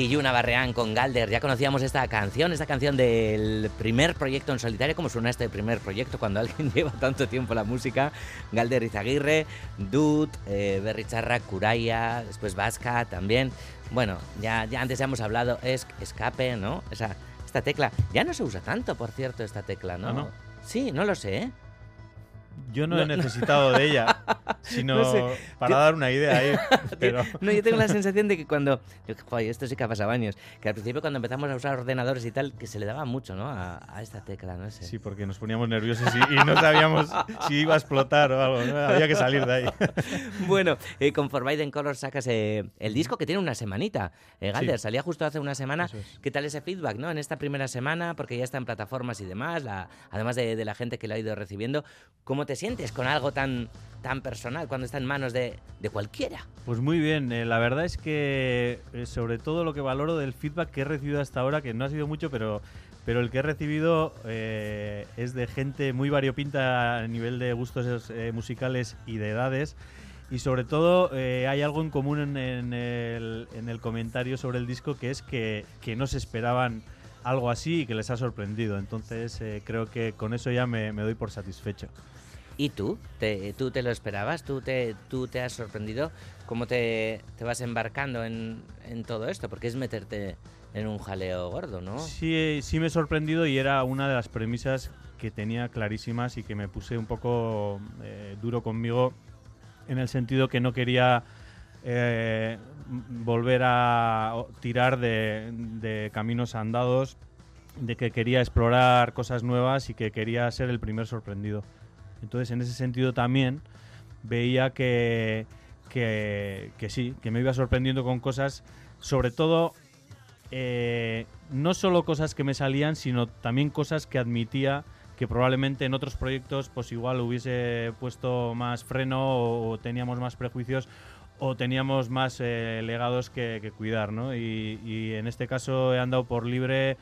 y Yuna Barreán con Galder. Ya conocíamos esta canción, esta canción del primer proyecto en solitario. ¿Cómo suena este primer proyecto cuando alguien lleva tanto tiempo la música? Galder Izaguirre, Dud, eh, Berricharra, Curaya, después Vasca también. Bueno, ya, ya antes ya hemos hablado, es escape, ¿no? Esa, esta tecla. Ya no se usa tanto, por cierto, esta tecla, ¿no? ¿Ah, no? Sí, no lo sé, ¿eh? Yo no, he necesitado de ella, sino para dar una idea ahí. Pero... no, yo tengo la sensación de que cuando. Joder, esto sí que ha pasado años. Que al principio, cuando empezamos a usar ordenadores y tal, que se le daba mucho, ¿no? A, esta tecla, no sé. Sí, porque nos poníamos nerviosos y, no sabíamos si iba a explotar o algo. Había que salir de ahí. bueno, eh, con Forbidden Color sacas eh, el disco que tiene una semanita. Eh, Galder, salía justo hace una semana. ¿Qué tal ese feedback, no? En esta primera semana, porque ya está en plataformas y demás, además de, de la gente que lo ha ido recibiendo. ¿Cómo te sientes con algo tan, tan personal cuando está en manos de, de cualquiera? Pues muy bien, eh, la verdad es que eh, sobre todo lo que valoro del feedback que he recibido hasta ahora, que no ha sido mucho, pero, pero el que he recibido eh, es de gente muy variopinta a nivel de gustos musicales y de edades. Y sobre todo hay algo en común en, en, el, en, el, comentario sobre el disco que es que, que no se esperaban algo así y que les ha sorprendido. Entonces creo que con eso ya me, me doy por satisfecho. ¿Y tú? ¿Te, ¿Tú te lo esperabas? ¿Tú te, tú te has sorprendido? ¿Cómo te, te vas embarcando en, en, todo esto? Porque es meterte en un jaleo gordo, ¿no? Sí, sí me he sorprendido y era una de las premisas que tenía clarísimas y que me puse un poco eh, duro conmigo en el sentido que no quería eh, volver a tirar de, de caminos andados, de que quería explorar cosas nuevas y que quería ser el primer sorprendido. Entonces, en ese sentido también veía que, que, sí, que me iba sorprendiendo con cosas, sobre todo, eh, no solo cosas que me salían, sino también cosas que admitía que probablemente en otros proyectos pues igual hubiese puesto más freno o, teníamos más prejuicios o teníamos más eh, legados que, cuidar, ¿no? y, en este caso he andado por libre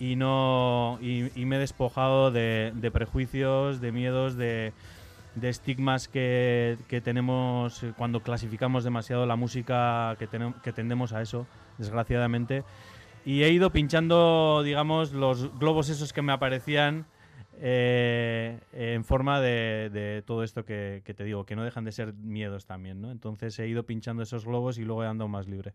y no y, me he despojado de, prejuicios, de miedos, de, estigmas que, tenemos cuando clasificamos demasiado la música, que, que tendemos a eso, desgraciadamente. Y he ido pinchando, digamos, los globos esos que me aparecían eh, en forma de, todo esto que, te digo, que no dejan de ser miedos también, ¿no? Entonces he ido pinchando esos globos y luego he andado más libre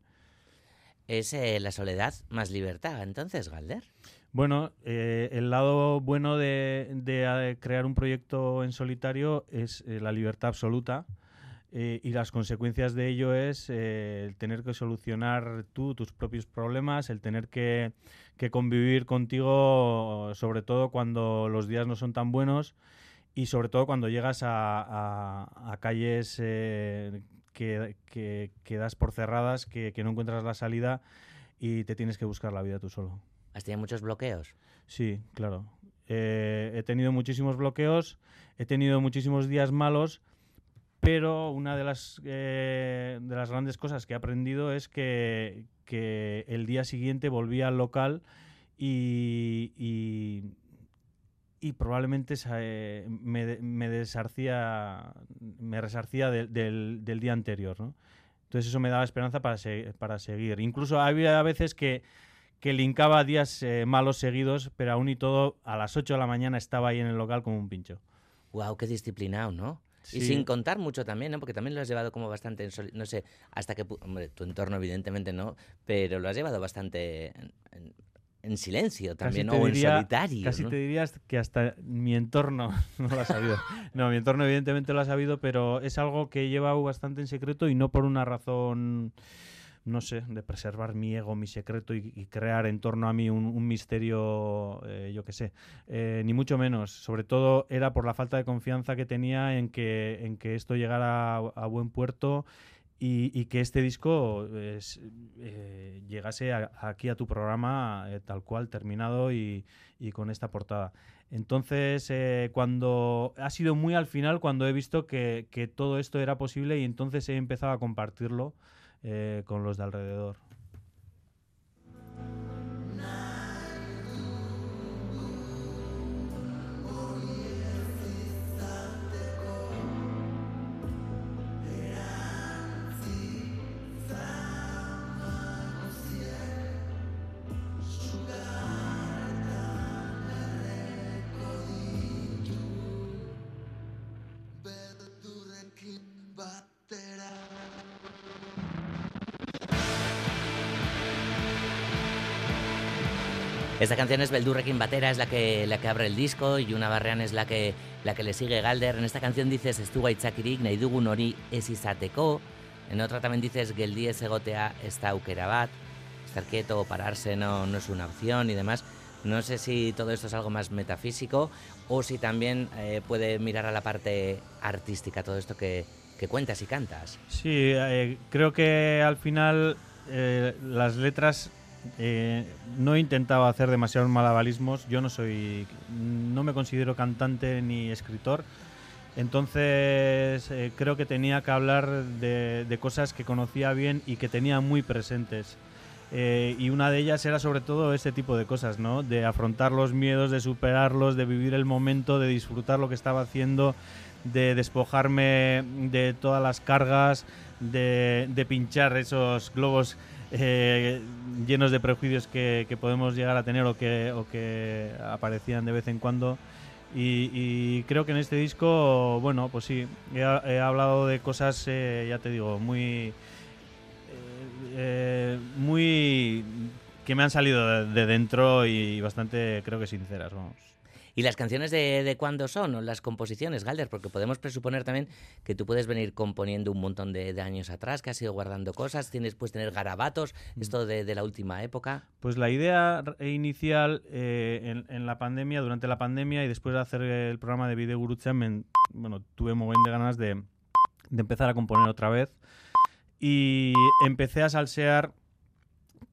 es eh, la soledad más libertad, entonces, Galder. Bueno, eh, el lado bueno de, eh, crear un proyecto en solitario es la libertad absoluta y las consecuencias de ello es el tener que solucionar tú tus propios problemas, el tener que, convivir contigo, sobre todo cuando los días no son tan buenos y sobre todo cuando llegas a, calles que, quedas por cerradas, que, no encuentras la salida y te tienes que buscar la vida tú solo. ¿Has tenido muchos bloqueos? Sí, claro. Eh, he tenido muchísimos bloqueos, he tenido muchísimos días malos, pero una de las, eh, de las grandes cosas que he aprendido es que, el día siguiente volví al local y, y probablemente eh, me, me, desarcía, me resarcía del, del, día anterior, ¿no? Entonces eso me daba esperanza para, para seguir. Incluso había veces que, que linkaba días eh, malos seguidos, pero aún y todo, a las 8 de la mañana estaba ahí en el local como un pincho. ¡Wow! ¡Qué disciplinado, ¿no? Y sin contar mucho también, ¿no? Porque también lo has llevado como bastante, no sé, hasta que, hombre, tu entorno evidentemente no, pero lo has llevado bastante en silencio también, o en solitario. Casi te dirías que hasta mi entorno no lo ha sabido. no, mi entorno evidentemente lo ha sabido, pero es algo que he llevado bastante en secreto y no por una razón, no sé, de preservar mi ego, mi secreto y, crear en torno a mí un, misterio, eh, yo qué sé, eh, ni mucho menos. Sobre todo era por la falta de confianza que tenía en que, en que esto llegara a buen puerto y, que este disco eh, llegase aquí a tu programa eh, tal cual, terminado y, con esta portada. Entonces, eh, cuando ha sido muy al final cuando he visto que, que, todo esto era posible y entonces he empezado a compartirlo con los de alrededor. Esta canción es Beldurrekin Batera, es la que, la que abre el disco, y una Barrean es la que, la que le sigue Galder. En esta canción dices Estuga itzakirik, nahi dugun hori ez izateko. En otra también dices Geldi ez egotea esta aukera bat. Estar quieto o pararse no, no es una opción y demás. No sé si todo esto es algo más metafísico o si también eh, puede mirar a la parte artística, todo esto que, que cuentas y cantas. Sí, eh, creo que al final eh, las letras eh, no he hacer demasiados malabarismos. Yo no soy, no me considero cantante ni escritor. Entonces eh, creo que tenía que hablar de, cosas que conocía bien y que tenía muy presentes. Eh, y una de ellas era sobre todo este tipo de cosas, ¿no? De afrontar los miedos, de superarlos, de vivir el momento, de disfrutar lo que estaba haciendo, de despojarme de todas las cargas, de pinchar esos globos eh, llenos de prejuicios que, podemos llegar a tener o que, aparecían de vez en cuando. Y, creo que en este disco, bueno, pues sí, he, hablado de cosas, eh, ya te digo, muy, eh, muy que me han salido de, de dentro y bastante, creo que sinceras, vamos. ¿Y las canciones de, de cuándo son? ¿O las composiciones, Galder? Porque podemos presuponer también que tú puedes venir componiendo un montón de, de años atrás, que has ido guardando cosas, tienes puedes tener garabatos, esto de, de la última época. Pues la idea inicial eh, en, en la pandemia, durante la pandemia y después de hacer el programa de Video Gurutzan, me- bueno, tuve un montón de ganas de, de empezar a componer otra vez. Y empecé a salsear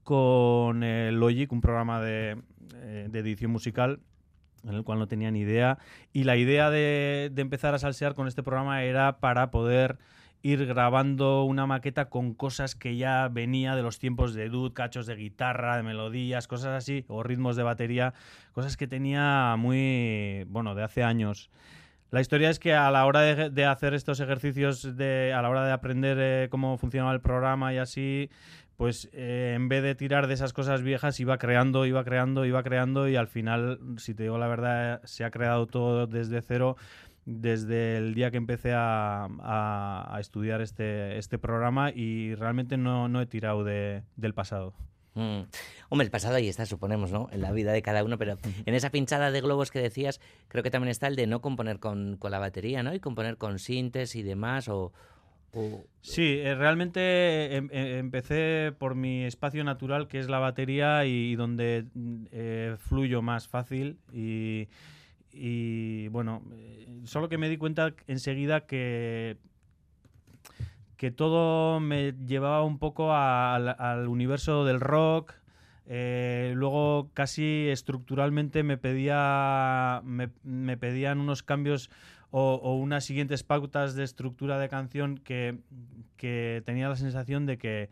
con el Logic, un programa de, eh, de edición musical en el cual no tenía ni idea. Y la idea de, empezar a salsear con este programa era para poder ir grabando una maqueta con cosas que ya venía de los tiempos de Dude, cachos de guitarra, de melodías, cosas así, o ritmos de batería, cosas que tenía muy, bueno, de hace años. La historia es que a la hora de, de hacer estos ejercicios, de, a la hora de aprender eh, cómo funcionaba el programa y así, pues eh, en vez de tirar de esas cosas viejas, iba creando, iba creando, iba creando y al final, si te digo la verdad, se ha creado todo desde cero desde el día que empecé a, estudiar este, este programa y realmente no, no he tirado de- del pasado. Mm. Hombre, el pasado ahí está, suponemos, ¿no? En la vida de cada uno, pero en esa pinchada de globos que decías, creo que también está el de no componer con, con la batería, ¿no? Y componer con sintes y demás, o... Sí, eh, realmente em- em- empecé por mi espacio natural, que es la batería, y, donde mm, eh, fluyo más fácil. Y, bueno, eh, solo que me di cuenta enseguida que que todo me llevaba un poco al, universo del rock. eh, luego casi estructuralmente me pedía me pedían unos cambios o, unas siguientes pautas de estructura de canción que, que tenía la sensación de que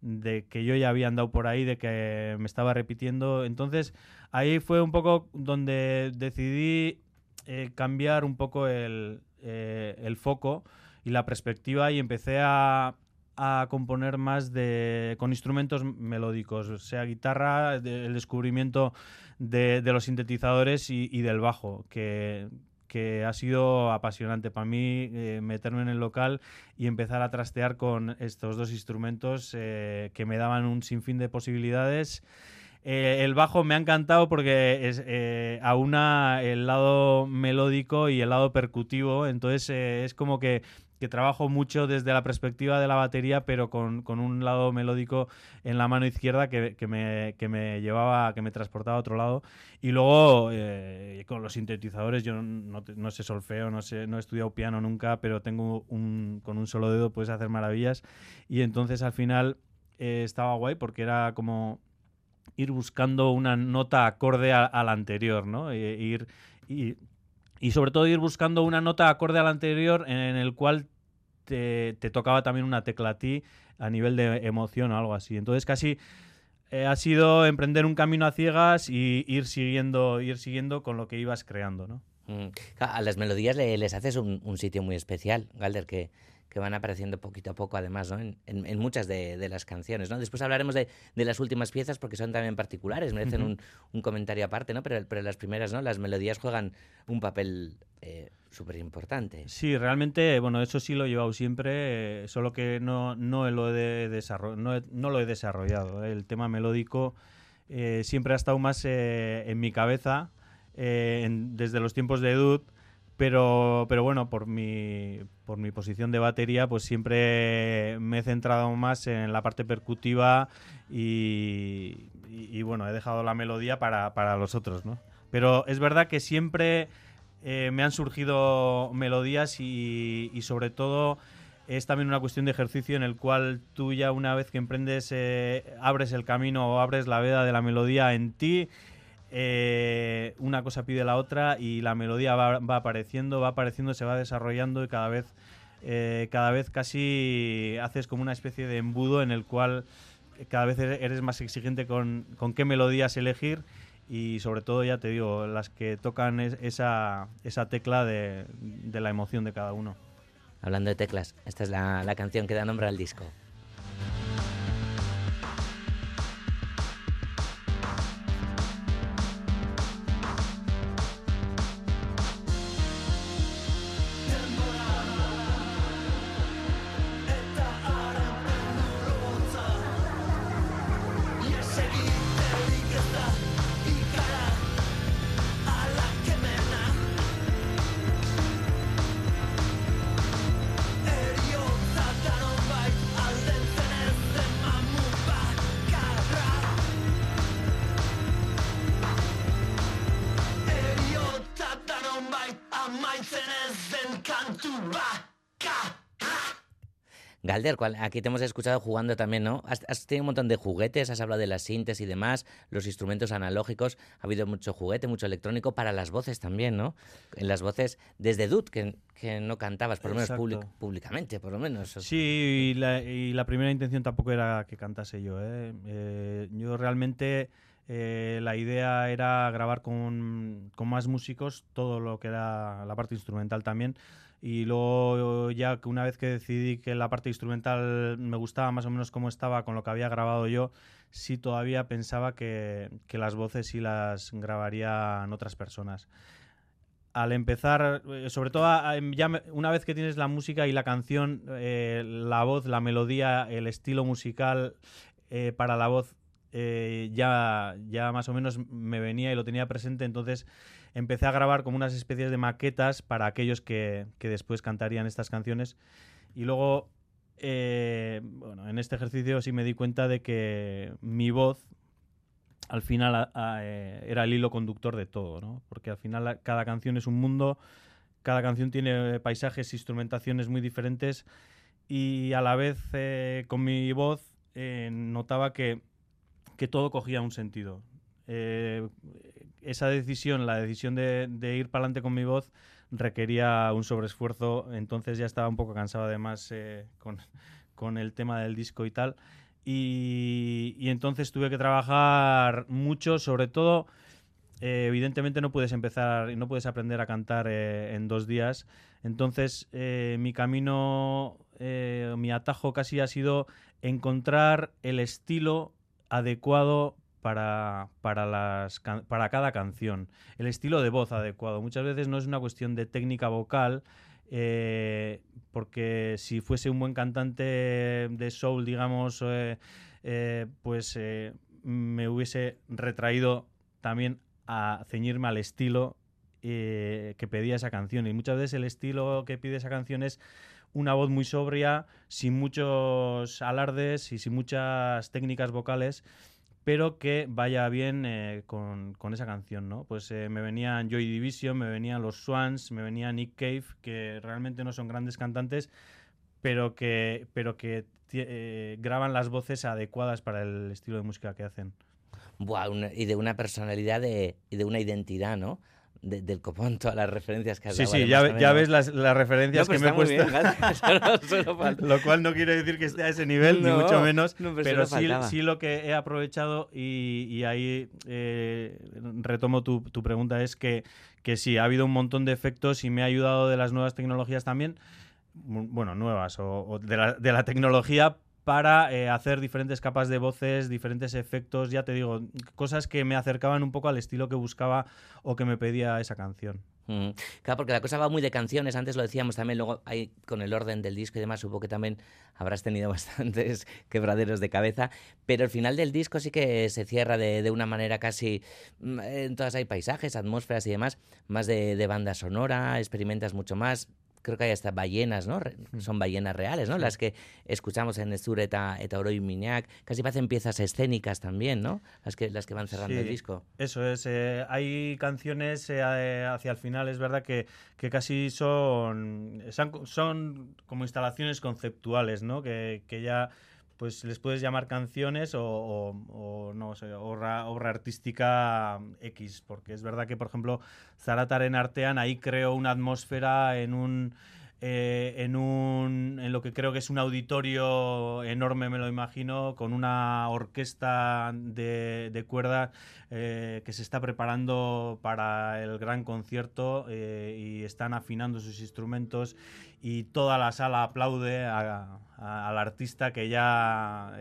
de que yo ya había andado por ahí, de que me estaba repitiendo. Entonces ahí fue un poco donde decidí eh, cambiar un poco el, eh, el foco y la perspectiva y empecé a, a componer más de con instrumentos melódicos, sea guitarra, el descubrimiento de, de los sintetizadores y, y del bajo, que, que ha sido apasionante para mí eh, meterme en el local y empezar a trastear con estos dos instrumentos eh, que me daban un sinfín de posibilidades. Eh, el bajo me ha encantado porque es, eh, aúna el lado melódico y el lado percutivo, entonces eh, es como que, que trabajo mucho desde la perspectiva de la batería, pero con, con un lado melódico en la mano izquierda que, que me, que me llevaba, que me transportaba a otro lado. Y luego eh, con los sintetizadores, yo no, no sé solfeo, no, sé, no he estudiado piano nunca, pero tengo un, con un solo dedo puedes hacer maravillas. Y entonces al final eh, estaba guay porque era como ir buscando una nota acorde a, a la anterior, ¿no? E- ir, y, y sobre todo ir buscando una nota acorde a la anterior en, el cual te, tocaba también una tecla a ti a nivel de emoción o algo así. Entonces casi eh, ha sido emprender un camino a ciegas y ir siguiendo, ir siguiendo con lo que ibas creando, ¿no? Mm. A las melodías le- les haces un, un sitio muy especial, Galder, que, que van apareciendo poquito a poco, además, ¿no? En, en- en muchas de, de las canciones, ¿no? Después hablaremos de, de las últimas piezas porque son también particulares, merecen un, un comentario aparte, ¿no? Pero, pero las primeras, ¿no? Las melodías juegan un papel eh, súper importante. Sí, realmente, bueno, eso sí lo he llevado siempre, eh, solo que no, no, lo, he no, he- no lo he desarrollado. ¿eh? El tema melódico eh, siempre ha estado más en mi cabeza desde los tiempos de Dude pero, pero bueno, por mi, por mi posición de batería, pues siempre me he centrado más en la parte percutiva y, bueno, he dejado la melodía para, para, los otros, ¿no? Pero es verdad que siempre eh, me han surgido melodías y, sobre todo es también una cuestión de ejercicio en el cual tú ya una vez que emprendes, eh, abres el camino o abres la veda de la melodía en ti eh, una cosa pide la otra y la melodía va, apareciendo, va apareciendo, se va desarrollando y cada vez, eh, cada vez casi haces como una especie de embudo en el cual cada vez eres más exigente con, qué melodías elegir y sobre todo, ya te digo, las que tocan esa, esa tecla de, la emoción de cada uno. Hablando de teclas, esta es la, la canción que da nombre al disco. Galder, aquí te hemos escuchado jugando también, ¿no? Has, tenido un montón de juguetes, has hablado de las sintes y demás, los instrumentos analógicos, ha habido mucho juguete, mucho electrónico para las voces también, ¿no? En las voces desde Dud, que, que no cantabas, por lo menos públicamente, por lo menos. Sí, y la, primera intención tampoco era que cantase yo, ¿eh? eh yo realmente... Eh, la idea era grabar con, con, más músicos todo lo que era la parte instrumental también y luego ya que una vez que decidí que la parte instrumental me gustaba más o menos como estaba con lo que había grabado yo, sí todavía pensaba que, las voces sí las grabarían otras personas. Al empezar, eh, sobre todo ya una vez que tienes la música y la canción, eh, la voz, la melodía, el estilo musical eh, para la voz ya, ya más o menos me venía y lo tenía presente, entonces empecé a grabar como unas especies de maquetas para aquellos que, después cantarían estas canciones. Y luego, eh, bueno, en este ejercicio sí me di cuenta de que mi voz al final eh, era el hilo conductor de todo, ¿no? Porque al final cada canción es un mundo, cada canción tiene paisajes, e instrumentaciones muy diferentes y a la vez eh, con mi voz notaba que, que, todo cogía un sentido esa decisión, la decisión de, ir para adelante con mi voz, requería un sobreesfuerzo, entonces ya estaba un poco cansado además eh, con, el tema del disco y tal. Y, entonces tuve que trabajar mucho, sobre todo, eh, evidentemente no puedes empezar y no puedes aprender a cantar eh, en dos días. Entonces mi camino, mi atajo casi ha sido encontrar el estilo adecuado para, para, las, para cada canción. El estilo de voz adecuado. Muchas veces no es una cuestión de técnica vocal, eh, porque si fuese un buen cantante de soul, digamos, eh, eh, pues me hubiese retraído también a ceñirme al estilo que pedía esa canción. Y muchas veces el estilo que pide esa canción es una voz muy sobria, sin muchos alardes y sin muchas técnicas vocales pero que vaya bien eh, con, esa canción, ¿no? Pues eh, me venían Joy Division, me venían los Swans, me venía Nick Cave, que realmente no son grandes cantantes, pero que, pero que eh, graban las voces adecuadas para el estilo de música que hacen. Buah, y de una personalidad de, y de una identidad, ¿no? Del copón todas las referencias que has Sí, sí, ya, ya ves las, las referencias que me he puesto. lo cual no quiere decir que esté a ese nivel, ni mucho menos. pero, sí, sí, lo que he aprovechado y, y ahí eh, retomo tu, tu, pregunta, es que, que sí, ha habido un montón de efectos y me ha ayudado de las nuevas tecnologías también. Bueno, nuevas o, de, la, de la tecnología para eh, hacer diferentes capas de voces, diferentes efectos, ya te digo, cosas que me acercaban un poco al estilo que buscaba o que me pedía esa canción. Mm. Claro, porque la cosa va muy de canciones, antes lo decíamos también, luego hay con el orden del disco y demás, supongo que también habrás tenido bastantes quebraderos de cabeza, pero el final del disco sí que se cierra de, de una manera casi, mm, en todas hay paisajes, atmósferas y demás, más de banda sonora, experimentas mucho más, creo que hay hasta ballenas, ¿no? Son ballenas reales, ¿no? Las que escuchamos en Estur eta, eta Oro y Miñac. Casi parecen piezas escénicas también, ¿no? Las que, las que van cerrando el disco. Eso es. Eh, hay canciones eh, hacia el final, es verdad que, que casi son, son, son, como instalaciones conceptuales, ¿no? Que, que ya pues les puedes llamar canciones o, no sé, obra, obra, artística X, porque es verdad que, por ejemplo, Zaratar en Artean ahí creó una atmósfera en un eh, en, un, en lo que creo que es un auditorio enorme, me lo imagino, con una orquesta de, de cuerdas eh, que se está preparando para el gran concierto eh, y están afinando sus instrumentos y toda la sala aplaude al artista que ya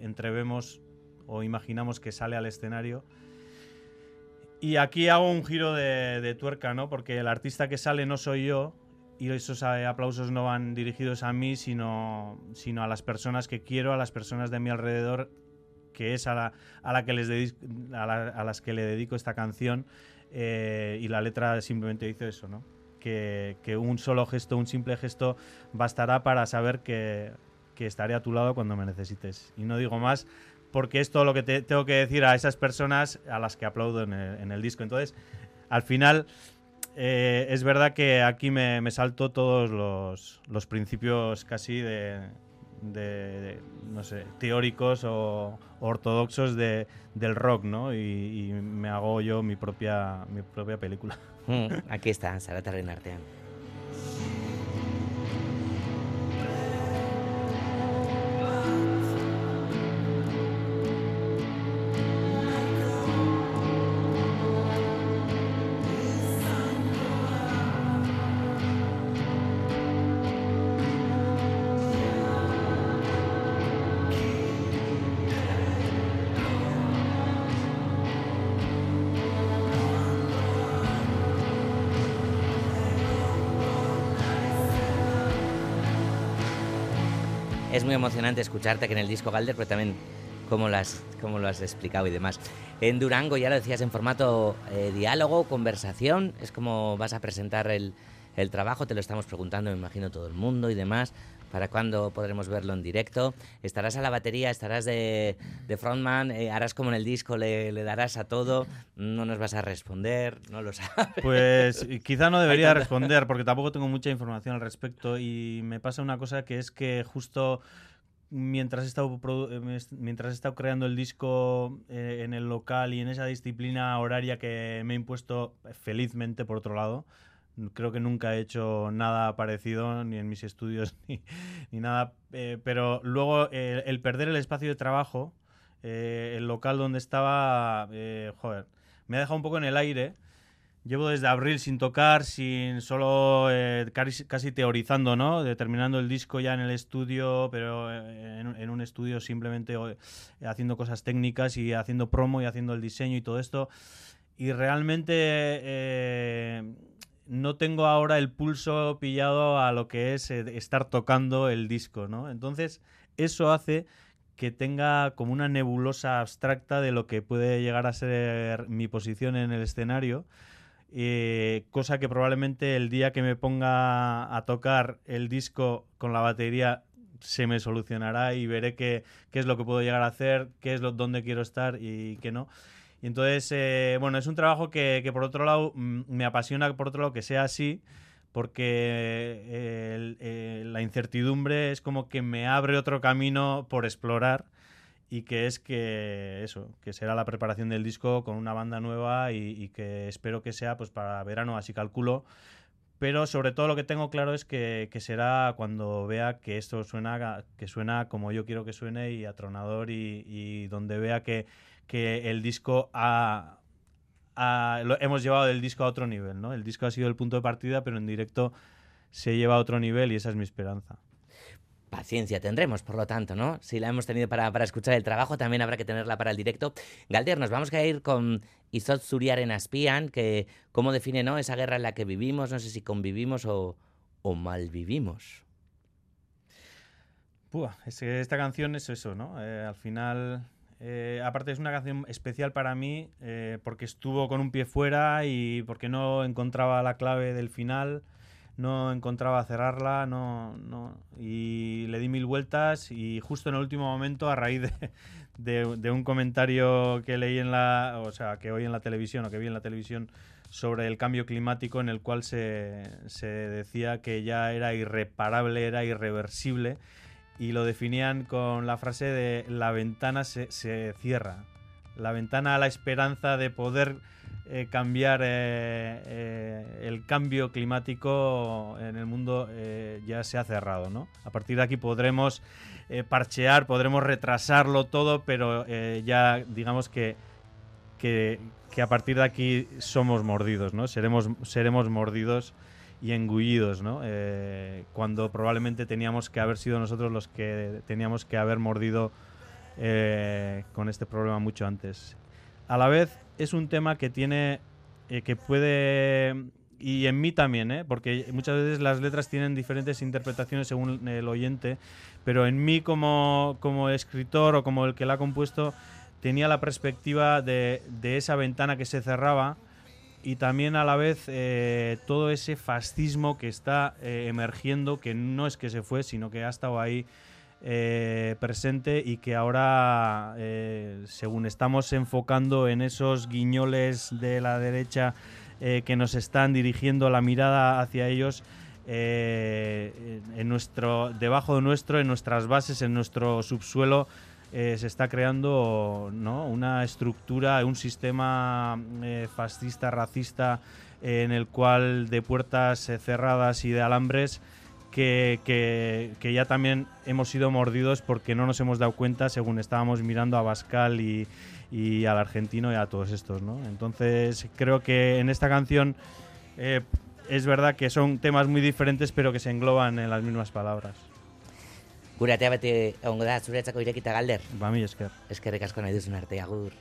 entrevemos o imaginamos que sale al escenario. Y aquí hago un giro de, de tuerca, ¿no? Porque el artista que sale no soy yo, y esos eh, aplausos no van dirigidos a mí, sino, sino a las personas que quiero, a las personas de mi alrededor, que es a, la, a, la que les a, las que le dedico esta canción. Eh, y la letra simplemente dice eso, ¿no? Que, que, un solo gesto, un simple gesto, bastará para saber que, que, estaré a tu lado cuando me necesites. Y no digo más, porque es todo lo que te, tengo que decir a esas personas a las que aplaudo en el, en el disco. Entonces, al final eh, es verdad que aquí me, me salto todos los, los principios casi de, no sé, teóricos o ortodoxos de, del rock, ¿no? Y, me hago yo mi propia, mi propia película. Mm, aquí está, Sarata Renartean. Muy emocionante escucharte que en el disco Galder, pero también cómo lo has, cómo lo has explicado y demás. En Durango ya lo decías en formato eh, diálogo, conversación, es como vas a presentar el, el trabajo, te lo estamos preguntando, me imagino todo el mundo y demás. ¿Para cuándo podremos verlo en directo? ¿Estarás a la batería? ¿Estarás de, de frontman? Eh, ¿Harás como en el disco? Le, ¿Le, darás a todo? ¿No nos vas a responder? No lo sabes. Pues quizá no debería responder porque tampoco tengo mucha información al respecto y me pasa una cosa que es que justo mientras he estado, eh, mientras he estado creando el disco eh, en el local y en esa disciplina horaria que me he impuesto felizmente por otro lado, Creo que nunca he hecho nada parecido, ni en mis estudios, ni, ni nada. Eh, pero luego eh, el perder el espacio de trabajo, eh, el local donde estaba, eh, joder, me ha dejado un poco en el aire. Llevo desde abril sin tocar, sin solo eh, casi, casi, teorizando, ¿no? Determinando el disco ya en el estudio, pero en, en, un estudio simplemente haciendo cosas técnicas y haciendo promo y haciendo el diseño y todo esto. Y realmente eh, no tengo ahora el pulso pillado a lo que es eh, estar tocando el disco, ¿no? Entonces, eso hace que tenga como una nebulosa abstracta de lo que puede llegar a ser mi posición en el escenario, eh, cosa que probablemente el día que me ponga a tocar el disco con la batería se me solucionará y veré qué, qué es lo que puedo llegar a hacer, qué es lo, dónde quiero estar y qué no. Y entonces, eh, bueno, es un trabajo que, que, por otro lado mm, me apasiona, por otro lado que sea así, porque eh, eh, la incertidumbre es como que me abre otro camino por explorar y que es que eso, que será la preparación del disco con una banda nueva y, que espero que sea pues para verano, así calculo. Pero sobre todo lo que tengo claro es que, que, será cuando vea que esto suena, que suena como yo quiero que suene y atronador y donde vea que, que el disco ha, ha, lo hemos llevado del disco a otro nivel, ¿no? El disco ha sido el punto de partida, pero en directo se lleva a otro nivel y esa es mi esperanza. paciencia tendremos, por lo tanto, ¿no? Si la hemos tenido para, para escuchar el trabajo, también habrá que tenerla para el directo. Galder, nos vamos a ir con Izot Suriaren Aspian, que cómo define ¿no? esa guerra en la que vivimos, no sé si convivimos o, o malvivimos. es que esta canción es eso, ¿no? Eh, al final, eh, aparte es una canción especial para mí eh, porque estuvo con un pie fuera y porque no encontraba la clave del final no encontraba cerrarla, no, no, y le di mil vueltas y justo en el último momento, a raíz de, un comentario que leí en la, o sea, que en la televisión o que vi en la televisión sobre el cambio climático en el cual se decía que ya era irreparable, era irreversible y lo definían con la frase de la ventana se, se cierra, la ventana a la esperanza de poder eh, cambiar eh, eh, el cambio climático en el mundo ya se ha cerrado, ¿no? A partir de aquí podremos parchear, podremos retrasarlo todo, pero ya digamos que, que, a partir de aquí somos mordidos, ¿no? Seremos, seremos mordidos y engullidos, ¿no? cuando probablemente teníamos que haber sido nosotros los que teníamos que haber mordido con este problema mucho antes. A la vez, es un tema que tiene, eh, que puede, y en mí también, ¿eh? porque muchas veces las letras tienen diferentes interpretaciones según el oyente, pero en mí como, como escritor o como el que la ha compuesto, tenía la perspectiva de, de esa ventana que se cerraba y también a la vez eh, todo ese fascismo que está eh, emergiendo, que no es que se fue, sino que ha estado ahí eh, presente y que ahora, según estamos enfocando en esos guiñoles de la derecha que nos están dirigiendo la mirada hacia ellos, en nuestro, debajo de nuestro, en nuestras bases, en nuestro subsuelo, se está creando una estructura, un sistema fascista, racista, en el cual de puertas cerradas y de alambres que, que, ya también hemos sido mordidos porque no nos hemos dado cuenta según estábamos mirando a Bascal y, y al argentino y a todos estos, ¿no? Entonces creo que en esta canción eh, es verdad que son temas muy diferentes pero que se engloban en las mismas palabras. Gure atea beti ongo da zuretzako irekita galder. Ba, mi esker. Eskerrik asko nahi duzun arte, agur.